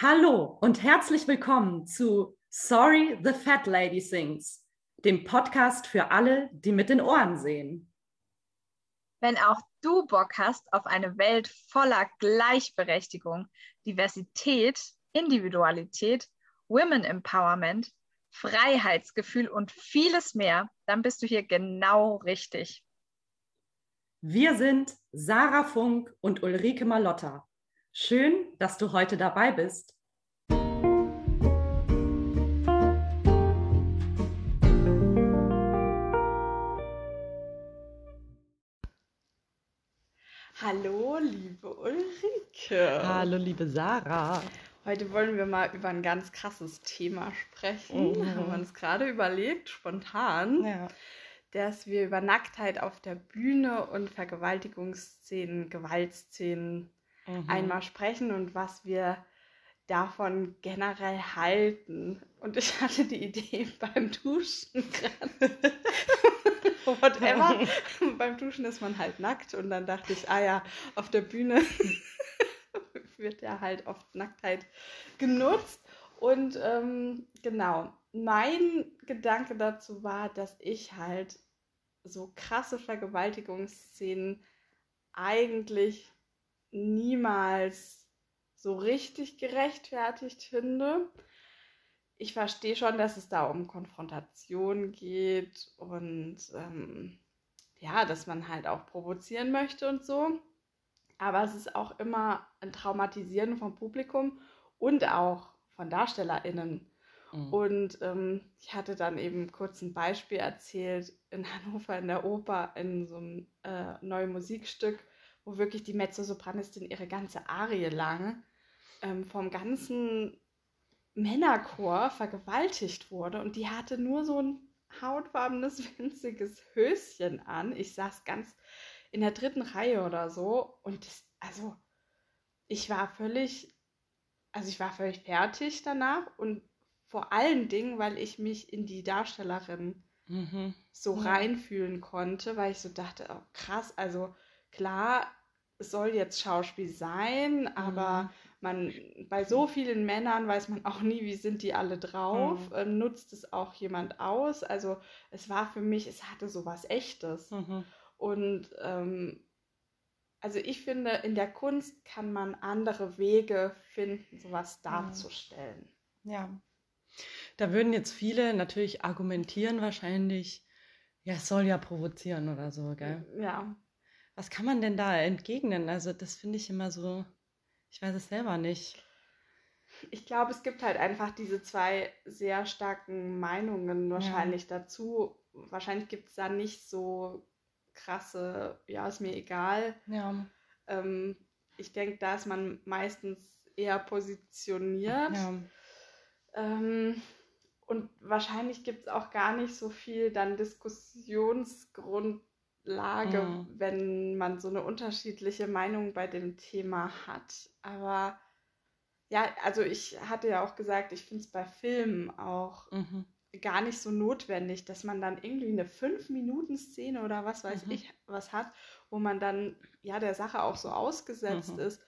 Hallo und herzlich willkommen zu Sorry the Fat Lady Sings, dem Podcast für alle, die mit den Ohren sehen. Wenn auch du Bock hast auf eine Welt voller Gleichberechtigung, Diversität, Individualität, Women Empowerment, Freiheitsgefühl und vieles mehr, dann bist du hier genau richtig. Wir sind Sarah Funk und Ulrike Malotta. Schön, dass du heute dabei bist. Hallo, liebe Ulrike. Hallo, liebe Sarah. Heute wollen wir mal über ein ganz krasses Thema sprechen. Mhm. Haben wir uns gerade überlegt, spontan, Ja. dass wir über Nacktheit auf der Bühne und Vergewaltigungsszenen, Gewaltszenen Mhm. einmal sprechen und was wir davon generell halten. Und ich hatte die Idee beim Duschen gerade. Whatever. beim Duschen ist man halt nackt und dann dachte ich, ah ja, auf der Bühne wird ja halt oft Nacktheit genutzt. Und ähm, genau, mein Gedanke dazu war, dass ich halt so krasse Vergewaltigungsszenen eigentlich niemals so richtig gerechtfertigt finde. Ich verstehe schon, dass es da um Konfrontation geht und ähm, ja, dass man halt auch provozieren möchte und so. Aber es ist auch immer ein Traumatisieren vom Publikum und auch von DarstellerInnen. Mhm. Und ähm, ich hatte dann eben kurz ein Beispiel erzählt in Hannover in der Oper in so einem äh, neuen Musikstück, wo wirklich die Mezzosopranistin ihre ganze Arie lang ähm, vom ganzen Männerchor vergewaltigt wurde und die hatte nur so ein hautfarbenes, winziges Höschen an. Ich saß ganz in der dritten Reihe oder so und das, also ich war völlig, also ich war völlig fertig danach und vor allen Dingen, weil ich mich in die Darstellerin Mhm. so reinfühlen konnte, weil ich so dachte, oh krass, also klar, es soll jetzt Schauspiel sein, aber Mhm. man bei so vielen Männern weiß man auch nie, wie sind die alle drauf, Mhm. ähm, nutzt es auch jemand aus. Also es war für mich, es hatte so was Echtes. Mhm. Und ähm, also ich finde, in der Kunst kann man andere Wege finden, sowas darzustellen. Ja. Da würden jetzt viele natürlich argumentieren, wahrscheinlich, ja, es soll ja provozieren oder so, gell? Ja. Was kann man denn da entgegnen? Also, das finde ich immer so, ich weiß es selber nicht. Ich glaube, es gibt halt einfach diese zwei sehr starken Meinungen wahrscheinlich dazu. Wahrscheinlich gibt es da nicht so krasse, ja, ist mir egal. Ja. Ähm, ich denke, da ist man meistens eher positioniert. Ja. Ähm, und wahrscheinlich gibt es auch gar nicht so viel dann Diskussionsgrundlage, Mhm. wenn man so eine unterschiedliche Meinung bei dem Thema hat. Aber ja, also ich hatte ja auch gesagt, ich finde es bei Filmen auch Mhm. gar nicht so notwendig, dass man dann irgendwie eine 5-Minuten-Szene oder was weiß Mhm. ich was hat, wo man dann ja der Sache auch so ausgesetzt Mhm. ist.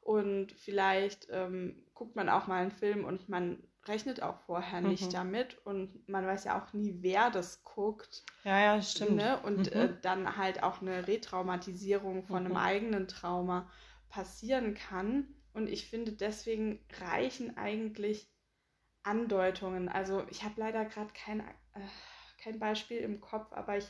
Und vielleicht ähm, guckt man auch mal einen Film und man rechnet auch vorher nicht Mhm. damit und man weiß ja auch nie, wer das guckt. Ja, ja, stimmt. Ne? Und Mhm. äh, dann halt auch eine Retraumatisierung von einem Mhm. eigenen Trauma passieren kann. Und ich finde, deswegen reichen eigentlich Andeutungen. Also ich habe leider gerade kein, äh, kein Beispiel im Kopf, aber ich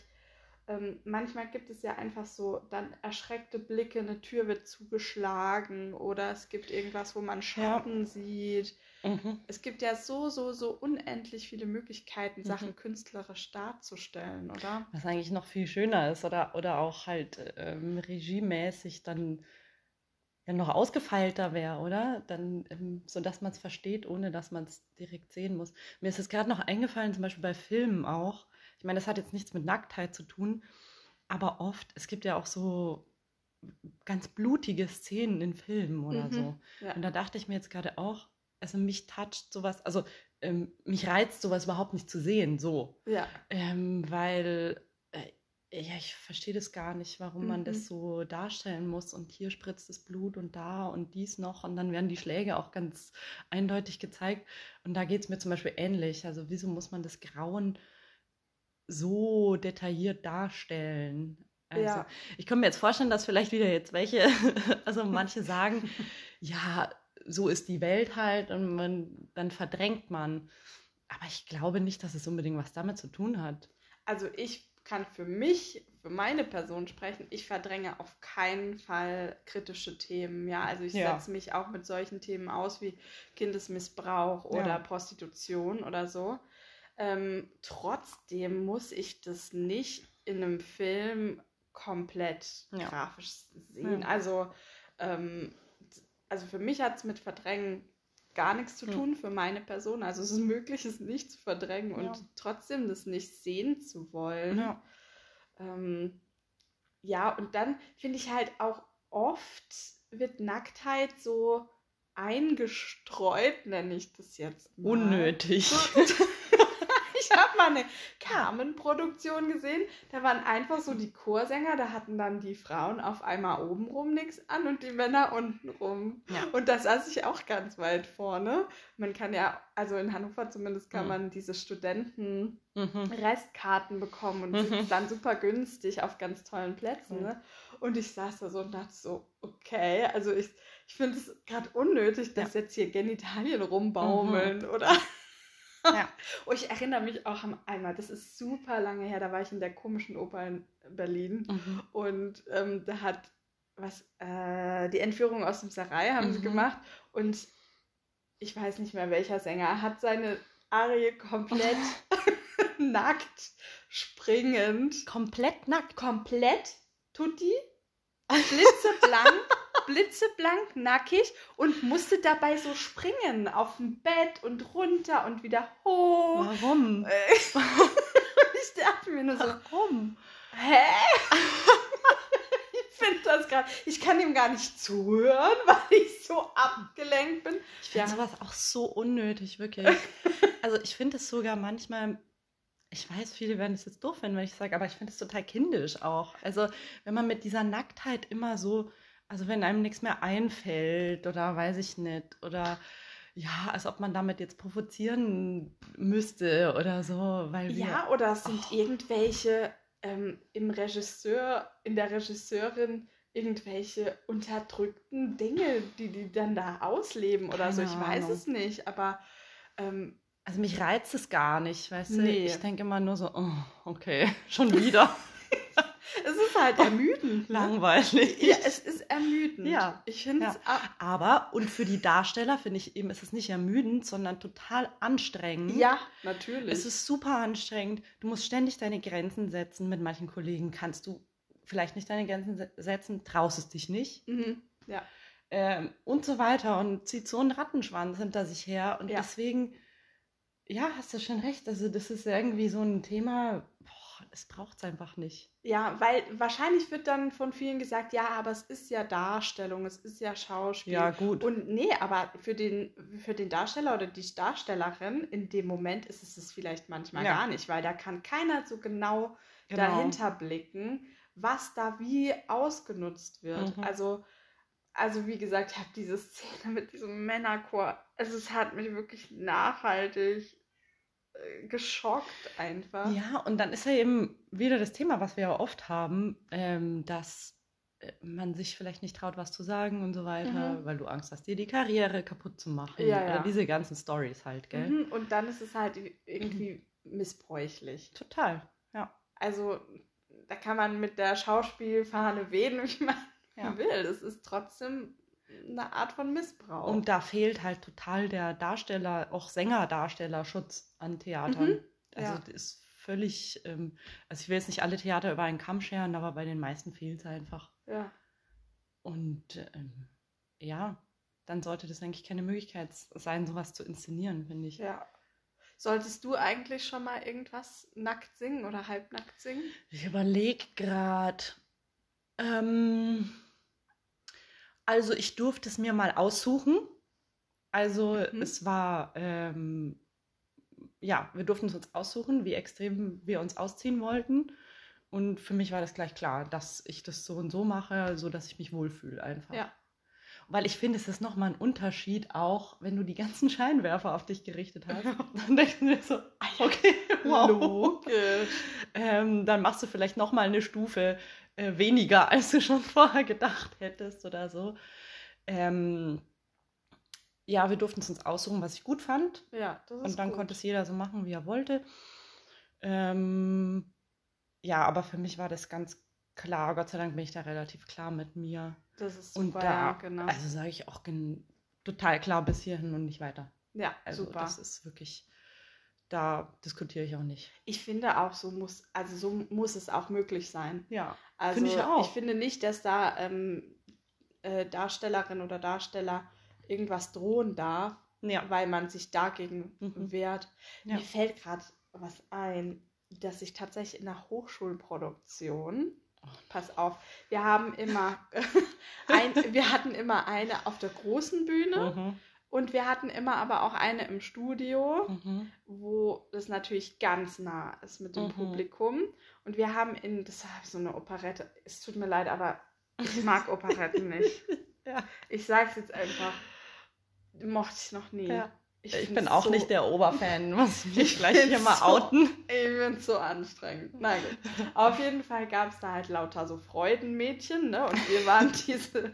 ähm, manchmal gibt es ja einfach so dann erschreckte Blicke, eine Tür wird zugeschlagen oder es gibt irgendwas, wo man Schatten sieht. Mhm. Es gibt ja so, so, so unendlich viele Möglichkeiten, Mhm. Sachen künstlerisch darzustellen, oder? Was eigentlich noch viel schöner ist oder, oder auch halt ähm, regiemäßig dann ja noch ausgefeilter wäre, oder? Dann, ähm, so dass man es versteht, ohne dass man es direkt sehen muss. Mir ist es gerade noch eingefallen, zum Beispiel bei Filmen auch. Ich meine, das hat jetzt nichts mit Nacktheit zu tun, aber oft, es gibt ja auch so ganz blutige Szenen in Filmen oder Mhm, so. ja. Und da dachte ich mir jetzt gerade auch, also mich toucht sowas, also ähm, mich reizt sowas überhaupt nicht zu sehen, so. Ja, Ähm, weil äh, ja, ich verstehe das gar nicht, warum man Mhm. das so darstellen muss. Und hier spritzt das Blut und da und dies noch. Und dann werden die Schläge auch ganz eindeutig gezeigt. Und da geht es mir zum Beispiel ähnlich. Also wieso muss man das Grauen so detailliert darstellen? Also Ja. ich kann mir jetzt vorstellen, dass vielleicht wieder jetzt welche, also manche sagen, ja, so ist die Welt halt und man, dann verdrängt man. Aber ich glaube nicht, dass es unbedingt was damit zu tun hat. Also ich kann für mich, für meine Person sprechen. Ich verdränge auf keinen Fall kritische Themen. Ja, also ich Ja. setze mich auch mit solchen Themen aus wie Kindesmissbrauch oder Ja. Prostitution oder so. Ähm, trotzdem muss ich das nicht in einem Film komplett Ja. grafisch sehen. Ja. Also, ähm, also für mich hat es mit Verdrängen gar nichts zu Hm. tun für meine Person. Also es ist möglich, es nicht zu verdrängen und Ja. trotzdem das nicht sehen zu wollen. Ja. Ähm, ja, und dann finde ich halt auch oft wird Nacktheit so eingestreut, nenne ich das jetzt mal. Unnötig. Ich habe mal eine Carmen-Produktion gesehen. Da waren einfach so die Chorsänger, da hatten dann die Frauen auf einmal obenrum nichts an und die Männer untenrum. Ja. Und da saß ich auch ganz weit vorne. Man kann ja, also in Hannover zumindest kann Mhm. man diese Studenten Mhm. Restkarten bekommen und Mhm. sitzt dann super günstig auf ganz tollen Plätzen. Mhm. Ne? Und ich saß da so und dachte so, okay, also ich, ich finde es gerade unnötig, dass jetzt hier Genitalien rumbaumeln oder. Ja. Oh, ich erinnere mich auch an einmal, das ist super lange her, da war ich in der komischen Oper in Berlin Mhm. und ähm, da hat was, äh, die Entführung aus dem Sarai haben sie Mhm. gemacht und ich weiß nicht mehr welcher Sänger hat seine Arie komplett nackt, springend, Komplett nackt. komplett tutti, blitzeblank, blitzeblank nackig und musste dabei so springen auf dem Bett und runter und wieder hoch. Warum? Ich dachte mir nur so, Warum? hä? ich finde das gerade, ich kann ihm gar nicht zuhören, weil ich so abgelenkt bin. Ich finde Ja. sowas auch so unnötig, wirklich. also ich finde es sogar manchmal, ich weiß, viele werden es jetzt doof finden, wenn ich sage, aber ich finde es total kindisch auch. Also wenn man mit dieser Nacktheit immer so, also wenn einem nichts mehr einfällt oder weiß ich nicht, oder ja, als ob man damit jetzt provozieren müsste oder so, weil wir... Ja, oder es sind Oh. irgendwelche ähm, im Regisseur, in der Regisseurin irgendwelche unterdrückten Dinge, die die dann da ausleben oder so. Keine Ich weiß Ahnung. es nicht, aber ähm, Also mich reizt es gar nicht, weißt du? Nee. Ich denke immer nur so, oh, okay, schon wieder. Ist halt ermüdend. ne? Langweilig. Ja, es ist ermüdend. Ja, Ich finde ja. es ab- Aber, und für die Darsteller finde ich eben, ist es nicht ermüdend, sondern total anstrengend. ja, natürlich. Es ist super anstrengend. Du musst ständig deine Grenzen setzen. Mit manchen Kollegen kannst du vielleicht nicht deine Grenzen se- setzen, traust es dich nicht. mhm. Ja. Ähm, und so weiter. Und zieht so einen Rattenschwanz hinter sich her. Und Ja. deswegen, ja, hast du schon recht. Also, das ist irgendwie so ein Thema, boah, es braucht es einfach nicht. Ja, weil wahrscheinlich wird dann von vielen gesagt, ja, aber es ist ja Darstellung, es ist ja Schauspiel. Ja, gut. Und nee, aber für den, für den Darsteller oder die Darstellerin in dem Moment ist es es vielleicht manchmal Ja. gar nicht, weil da kann keiner so genau, Genau. dahinter blicken, was da wie ausgenutzt wird. Mhm. Also, also wie gesagt, ich habe diese Szene mit diesem Männerchor, also es hat mich wirklich nachhaltig geschockt einfach. Ja, und dann ist ja eben wieder das Thema, was wir ja oft haben, ähm, dass äh, man sich vielleicht nicht traut, was zu sagen und so weiter, Mhm. weil du Angst hast, dir die Karriere kaputt zu machen. Ja, Oder ja. diese ganzen Stories halt, gell? Mhm, und dann ist es halt irgendwie missbräuchlich. Total, ja. Also da kann man mit der Schauspielfahne wehen, wie man Ja. will. Das ist trotzdem eine Art von Missbrauch. Und da fehlt halt total der Darsteller, auch Sänger-Darstellerschutz an Theatern. Mhm, Also ja. das ist völlig, ähm, also ich will jetzt nicht alle Theater über einen Kamm scheren, aber bei den meisten fehlt es einfach. ja. Und ähm, ja, dann sollte das eigentlich keine Möglichkeit sein, sowas zu inszenieren, finde ich. ja. Solltest du eigentlich schon mal irgendwas nackt singen oder halbnackt singen? Ich überlege gerade. Ähm, also ich durfte es mir mal aussuchen. Also Mhm. es war, ähm, ja, wir durften es uns aussuchen, wie extrem wir uns ausziehen wollten. Und für mich war das gleich klar, dass ich das so und so mache, so dass ich mich wohlfühle einfach. Ja. Weil ich finde, es ist nochmal ein Unterschied, auch wenn du die ganzen Scheinwerfer auf dich gerichtet hast. Dann denkst du dir so, ah okay, wow. Logisch. Ähm, dann machst du vielleicht nochmal eine Stufe äh, weniger, als du schon vorher gedacht hättest oder so. Ähm, ja, wir durften es uns aussuchen, was ich gut fand. Ja, das ist Und dann gut. konnte es jeder so machen, wie er wollte. Ähm, ja, aber für mich war das ganz klar. Gott sei Dank bin ich da relativ klar mit mir. Das ist Und super, da, ja, genau. also sage ich auch total klar bis hierhin und nicht weiter. ja, Also super. das ist wirklich, da diskutiere ich auch nicht. Ich finde auch, so muss, also so muss es auch möglich sein. Ja, Also Finde ich auch. ich finde nicht, dass da ähm, äh, Darstellerin oder Darsteller irgendwas drohen darf, ja. weil man sich dagegen Mhm. wehrt. Ja. Mir fällt gerade was ein, dass ich tatsächlich in der Hochschulproduktion, Oh. pass auf, wir haben immer, ein, wir hatten immer eine auf der großen Bühne Mhm. Und wir hatten immer aber auch eine im Studio Mhm. wo das natürlich ganz nah ist mit dem Mhm. Publikum. Und wir haben in, das war so eine Operette, es tut mir leid, aber ich mag Operetten nicht. Ja. Ich sag's jetzt einfach, mochte ich noch nie. Ja. Ich, find's bin auch so, nicht der Oberfan, muss ich mich Ich gleich hier mal so- outen. Ich find's so anstrengend. Na gut. Auf jeden Fall gab es da halt lauter so Freudenmädchen, ne? Und wir waren diese,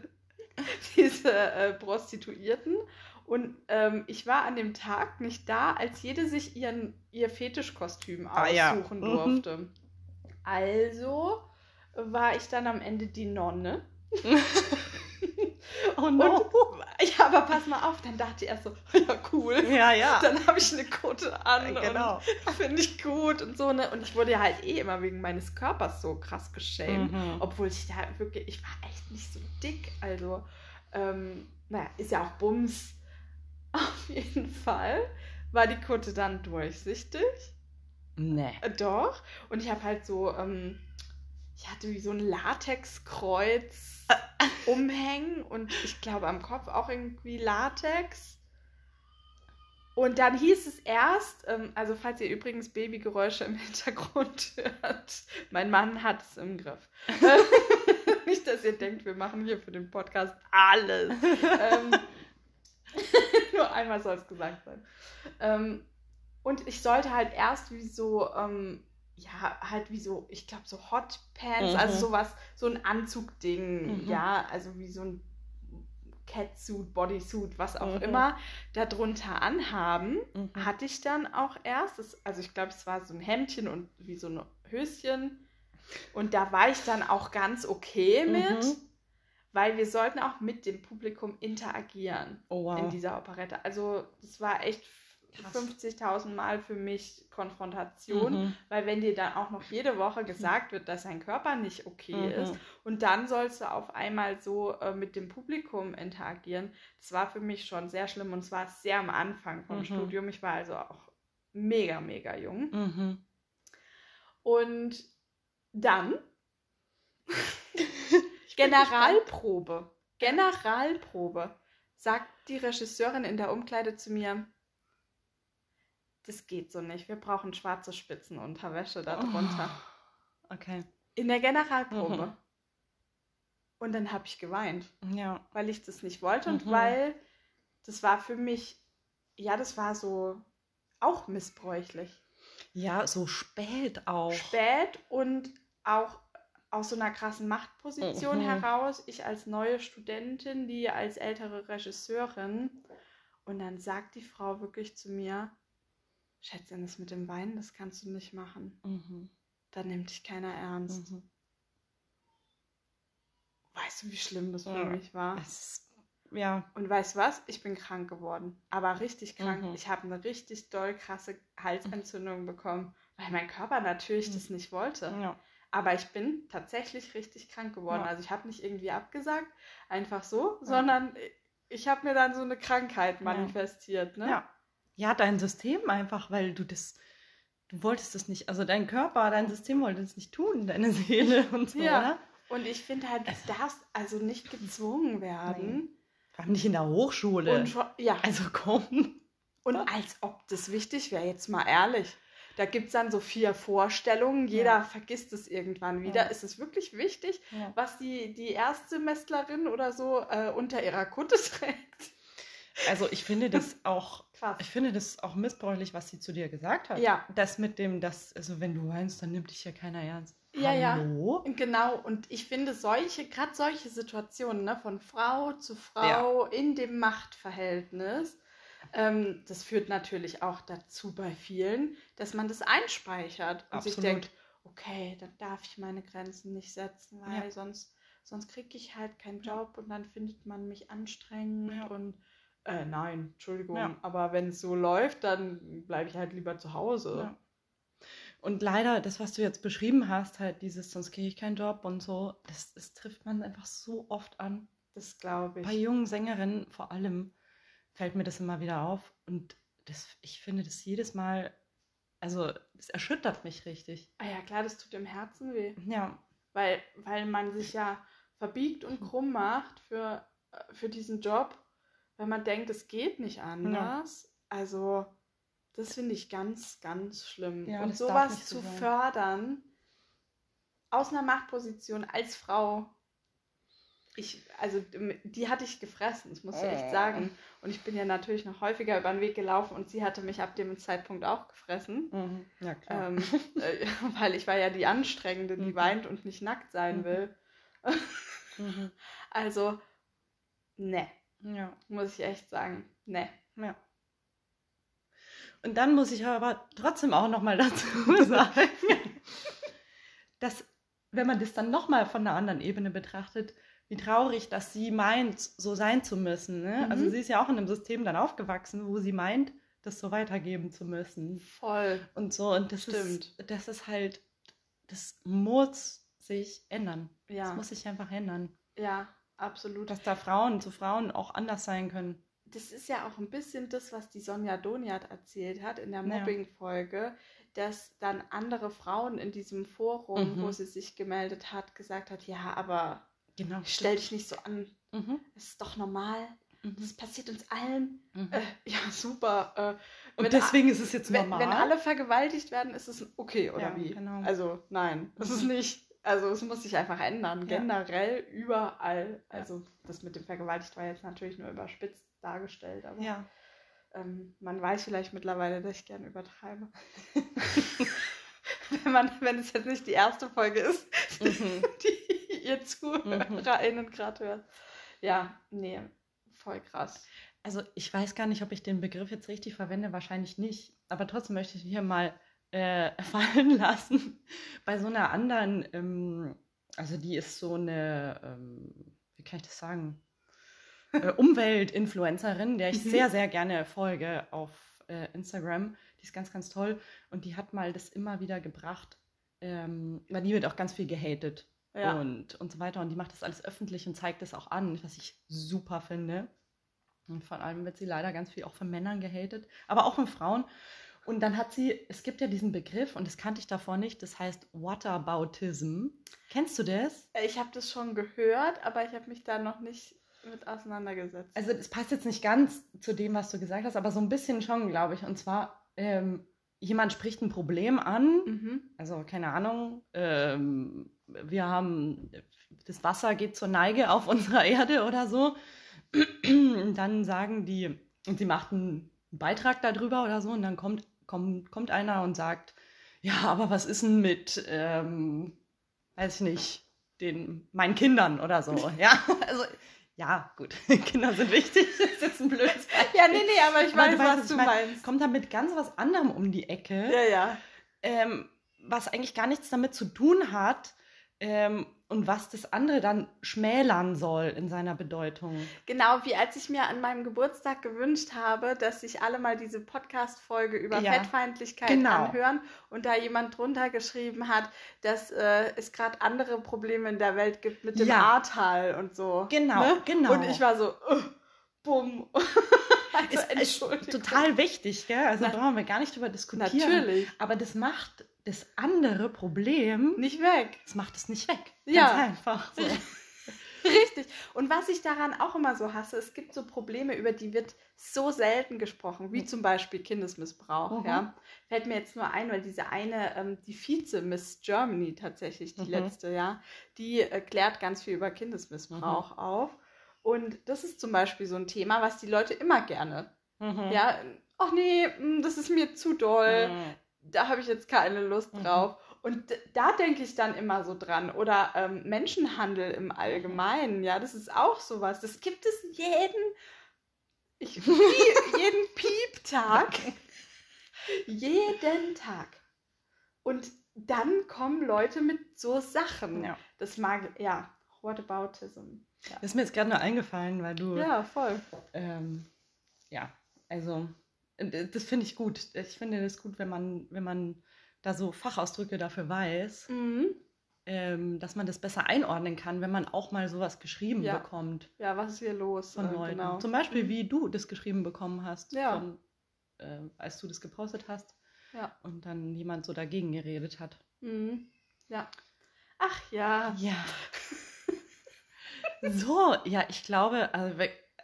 diese äh, Prostituierten. Und ähm, ich war an dem Tag nicht da, als jede sich ihren, ihr Fetischkostüm Ah, ja. aussuchen Mhm. durfte. Also war ich dann am Ende die Nonne. Oh Und ja, aber pass mal auf, dann dachte ich erst so, ja cool. Ja, ja. Dann habe ich eine Kutte an genau. und finde ich gut und so, ne? Und ich wurde ja halt eh immer wegen meines Körpers so krass geschämt. Mhm. Obwohl ich da wirklich, ich war echt nicht so dick. Also, ähm, naja, ist ja auch Bums. Auf jeden Fall war die Kutte dann durchsichtig. Nee. Äh, Doch. Und ich habe halt so, ähm, ich hatte wie so ein Latexkreuz umhängen und ich glaube am Kopf auch irgendwie Latex. Und dann hieß es erst, ähm, also falls ihr übrigens Babygeräusche im Hintergrund hört, mein Mann hat es im Griff. Nicht, dass ihr denkt, wir machen hier für den Podcast alles. ähm, nur einmal soll es gesagt sein. Ähm, und ich sollte halt erst wie so, ähm, ja, halt wie so, ich glaube so Hot Pants, Mhm. also sowas, so ein Anzugding, Mhm. ja, also wie so ein Catsuit, Bodysuit, was auch Mhm. immer, darunter anhaben. Mhm. Hatte ich dann auch erst, das, also ich glaube, es war so ein Hemdchen und wie so ein Höschen. Und da war ich dann auch ganz okay mit, Mhm. Weil wir sollten auch mit dem Publikum interagieren Oh, wow. in dieser Operette. Also das war echt Krass. 50.000 Mal für mich Konfrontation, Mhm. weil wenn dir dann auch noch jede Woche gesagt wird, dass dein Körper nicht okay Mhm. ist und dann sollst du auf einmal so äh, mit dem Publikum interagieren, das war für mich schon sehr schlimm und es war sehr am Anfang vom Mhm. Studium. Ich war also auch mega, mega jung. Mhm. Und dann Generalprobe. Generalprobe. Sagt die Regisseurin in der Umkleide zu mir, das geht so nicht. Wir brauchen schwarze Spitzenunterwäsche darunter. Oh. Okay. In der Generalprobe. Mhm. Und dann habe ich geweint, Ja. weil ich das nicht wollte und Mhm. weil das war für mich, ja, das war so auch missbräuchlich. Ja, so spät auch. spät und auch aus so einer krassen Machtposition Mhm. heraus, ich als neue Studentin, die als ältere Regisseurin, und dann sagt die Frau wirklich zu mir, Schätzchen, das mit dem Weinen, das kannst du nicht machen. Mhm. Da nimmt dich keiner ernst. Mhm. Weißt du, wie schlimm das für Ja. mich war? Es ja. Und weißt du was? Ich bin krank geworden. Aber richtig krank. Mhm. Ich habe eine richtig doll krasse Halsentzündung bekommen, weil mein Körper natürlich Mhm. das nicht wollte. ja. Aber ich bin tatsächlich richtig krank geworden. Ja. Also ich habe nicht irgendwie abgesagt, einfach so, Ja. sondern ich habe mir dann so eine Krankheit Ja. manifestiert. Ne? Ja. Ja, dein System einfach, weil du das, du wolltest es nicht, also dein Körper, dein System wollte es nicht tun, deine Seele und so, Ja. oder? Und ich finde halt, du Also- darfst also nicht gezwungen werden. Vor allem nicht in der Hochschule. Und ja, also komm. und als ob das wichtig wäre, jetzt mal ehrlich. Da gibt es dann so vier Vorstellungen, jeder ja. vergisst es irgendwann wieder. Ja. Ist es wirklich wichtig, ja. was die, die Erstsemestlerin oder so äh, unter ihrer Kutte trägt? Also ich finde das auch, Krass. ich finde das auch missbräuchlich, was sie zu dir gesagt hat. Ja. Das mit dem, dass, also wenn du weinst, dann nimmt dich ja keiner ernst. Ja, Hallo? ja. Genau. Und ich finde solche, gerade solche Situationen, ne, von Frau zu Frau ja. in dem Machtverhältnis, ähm, das führt natürlich auch dazu bei vielen, dass man das einspeichert und Absolut. sich denkt, okay, dann darf ich meine Grenzen nicht setzen, weil ja. sonst, sonst kriege ich halt keinen Job und dann findet man mich anstrengend ja. und äh, nein, Entschuldigung, ja. aber wenn es so läuft, dann bleibe ich halt lieber zu Hause. Und leider, das, was du jetzt beschrieben hast, halt dieses, sonst kriege ich keinen Job und so, das, das trifft man einfach so oft an. Das glaube ich. Bei jungen Sängerinnen vor allem fällt mir das immer wieder auf. Und das, ich finde das jedes Mal, also das erschüttert mich richtig. Ah ja, klar, das tut im Herzen weh. Ja. Weil, weil man sich ja verbiegt und krumm macht für, äh, für diesen Job, weil man denkt, es geht nicht anders. Ja. Also, das finde ich ganz, ganz schlimm. Ja, und sowas zu sein. fördern aus einer Machtposition als Frau ich, also die hatte ich gefressen, das muss ich echt sagen. Und ich bin ja natürlich noch häufiger über den Weg gelaufen und sie hatte mich ab dem Zeitpunkt auch gefressen. Mhm. Ja, klar. Ähm, äh, weil ich war ja die Anstrengende, die mhm. weint und nicht nackt sein mhm. will. mhm. Also, ne. Ja. Muss ich echt sagen. Ne. Ja. Und dann muss ich aber trotzdem auch nochmal dazu sagen, dass, wenn man das dann nochmal von einer anderen Ebene betrachtet, wie traurig, dass sie meint, so sein zu müssen. Ne? Also mhm. Also sie ist ja auch in einem System dann aufgewachsen, wo sie meint, das so weitergeben zu müssen. Voll. Und so, und das Stimmt. ist, das ist halt, das muss sich ändern. Ja. Das muss sich einfach ändern. Ja, absolut. Dass da Frauen zu Frauen auch anders sein können. Das ist ja auch ein bisschen das, was die Sonja Doniat erzählt hat in der Mobbing-Folge, dass dann andere Frauen in diesem Forum, mhm. wo sie sich gemeldet hat, gesagt hat, ja, aber Genau. Stell dich nicht so an. Mhm. Das ist doch normal. Mhm. Das passiert uns allen. Mhm. Äh, ja, super. Äh, und deswegen ist es jetzt normal. Wenn, wenn, alle vergewaltigt werden, ist es okay, oder ja, wie? Genau. Also nein, das ist nicht. Also es muss sich einfach ändern. Ja. Generell überall. Also das mit dem Vergewaltigt war jetzt natürlich nur überspitzt dargestellt, aber ja. ähm, man weiß vielleicht mittlerweile, dass ich gerne übertreibe. wenn man, wenn es jetzt nicht die erste Folge ist, mhm. die ihr ZuhörerInnen mhm. gerade hört. Ja, nee, voll krass. Also ich weiß gar nicht, ob ich den Begriff jetzt richtig verwende, wahrscheinlich nicht. Aber trotzdem möchte ich hier mal äh, fallen lassen. Bei so einer anderen, ähm, also die ist so eine, ähm, wie kann ich das sagen? Äh, Umweltinfluencerin, der ich mhm. sehr, sehr gerne folge auf äh, Instagram. Die ist ganz, ganz toll. Und die hat mal das immer wieder gebracht, ähm, weil die wird auch ganz viel gehatet ja. und, und so weiter. Und die macht das alles öffentlich und zeigt das auch an, was ich super finde. Und vor allem wird sie leider ganz viel auch von Männern gehatet, aber auch von Frauen. Und dann hat sie, es gibt ja diesen Begriff, und das kannte ich davor nicht, das heißt Whataboutism. Kennst du das? Ich habe das schon gehört, aber ich habe mich da noch nicht mit auseinandergesetzt. Also es passt jetzt nicht ganz zu dem, was du gesagt hast, aber so ein bisschen schon, glaube ich. Und zwar, ähm, jemand spricht ein Problem an, mhm. also keine Ahnung, ähm, wir haben, das Wasser geht zur Neige auf unserer Erde oder so. Und dann sagen die, und sie macht einen Beitrag darüber oder so, und dann kommt, kommt, kommt einer und sagt, ja, aber was ist denn mit, ähm, weiß ich nicht, den, meinen Kindern oder so. Ja, also, ja, gut, Kinder sind wichtig, das ist jetzt ein blödes Beispiel. Ja, nee, nee, aber ich weiß, was du meinst. Kommt damit ganz was anderem um die Ecke. Ja, ja. Ähm, was eigentlich gar nichts damit zu tun hat, ähm, und was das andere dann schmälern soll in seiner Bedeutung. Genau, wie als ich mir an meinem Geburtstag gewünscht habe, dass sich alle mal diese Podcast-Folge über ja, Fettfeindlichkeit genau. anhören und da jemand drunter geschrieben hat, dass äh, es gerade andere Probleme in der Welt gibt mit dem ja. Ahrtal und so. Genau, ne? genau. Und ich war so, uh, bumm. also, ist, total wichtig, gell? Also Na, brauchen wir gar nicht drüber diskutieren. Natürlich. Aber das macht das andere Problem nicht weg. Das macht es nicht weg. Ja. Ganz einfach. So. Richtig. Und was ich daran auch immer so hasse, es gibt so Probleme, über die wird so selten gesprochen, wie zum Beispiel Kindesmissbrauch. Mhm. Ja. Fällt mir jetzt nur ein, weil diese eine, ähm, die Vize-Miss Germany tatsächlich, die Mhm. letzte, ja, die äh, klärt ganz viel über Kindesmissbrauch auf. Und das ist zum Beispiel so ein Thema, was die Leute immer gerne, Mhm. ja, ach nee, mm, das ist mir zu doll Mhm. da habe ich jetzt keine Lust Mhm. drauf. Und d- da denke ich dann immer so dran. Oder ähm, Menschenhandel im Allgemeinen, ja, das ist auch sowas. Das gibt es jeden, ich, jeden Pieptag. jeden Tag. Und dann kommen Leute mit so Sachen. Ja. Das mag, ja, Whataboutism. Ja, Ist mir jetzt gerade nur eingefallen, weil du. ja voll. Ähm, ja, also äh, das finde ich gut. Ich finde das gut, wenn man, wenn man da so Fachausdrücke dafür weiß, Mhm. ähm, dass man das besser einordnen kann, wenn man auch mal sowas geschrieben Ja. bekommt Ja, was ist hier los? von Äh, Leuten. genau. Zum Beispiel, Mhm. wie du das geschrieben bekommen hast, Ja. von, äh, als du das gepostet hast Ja. und dann jemand so dagegen geredet hat. Mhm. Ja. Ach ja. Ja. so, ja, ich glaube, also,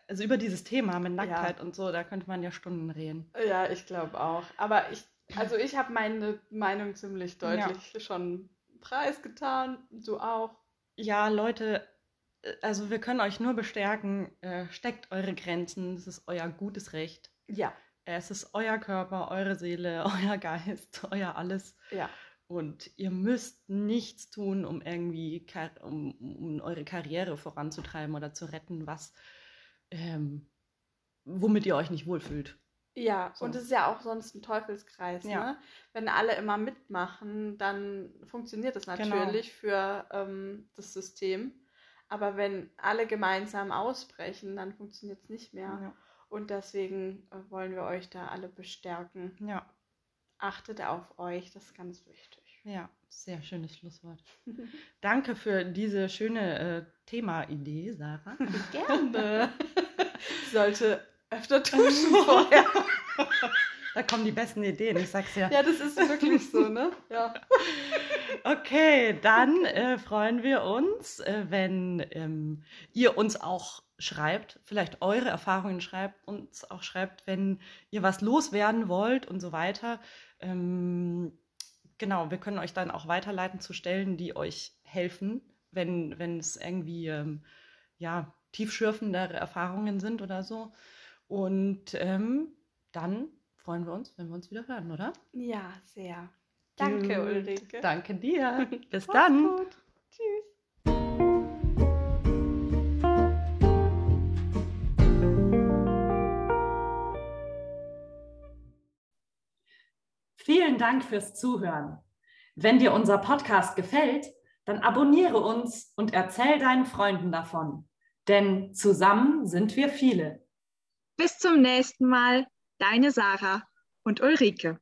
also über dieses Thema mit Nacktheit und so, da könnte man ja Stunden reden. Ja, ich glaube auch. Aber ich, also ich habe meine Meinung ziemlich deutlich schon preisgetan. Du auch. Ja, Leute, äh, also wir können euch nur bestärken, äh, steckt eure Grenzen, es ist euer gutes Recht. Ja. Es ist euer Körper, eure Seele, euer Geist, euer alles. Ja. Und ihr müsst nichts tun, um irgendwie um, um eure Karriere voranzutreiben oder zu retten, was ähm, womit ihr euch nicht wohlfühlt. Ja, So. und es ist ja auch sonst ein Teufelskreis. Ja. Ne? Wenn alle immer mitmachen, dann funktioniert das Genau. natürlich für ähm, das System. Aber wenn alle gemeinsam ausbrechen, dann funktioniert es nicht mehr. Ja. Und deswegen äh, wollen wir euch da alle bestärken. ja, Achtet auf euch, das ist ganz wichtig. ja, sehr schönes Schlusswort. Danke für diese schöne äh, Thema-Idee, Sarah. Gerne. Sollte öfter duschen vorher. Da kommen die besten Ideen, ich sag's ja. Ja, das ist wirklich so, ne? Ja. Okay, dann äh, freuen wir uns, äh, wenn ähm, ihr uns auch schreibt, vielleicht eure Erfahrungen schreibt, uns auch schreibt, wenn ihr was loswerden wollt und so weiter. Ähm, genau, wir können euch dann auch weiterleiten zu Stellen, die euch helfen, wenn, wenn es irgendwie ähm, ja, tiefschürfendere Erfahrungen sind oder so. Und ähm, dann freuen wir uns, wenn wir uns wieder hören, oder? Ja, sehr. Danke. Ulrike. Danke dir. Bis dann. Gut. Tschüss. Vielen Dank fürs Zuhören. Wenn dir unser Podcast gefällt, dann abonniere uns und erzähl deinen Freunden davon. Denn zusammen sind wir viele. Bis zum nächsten Mal, deine Sarah und Ulrike.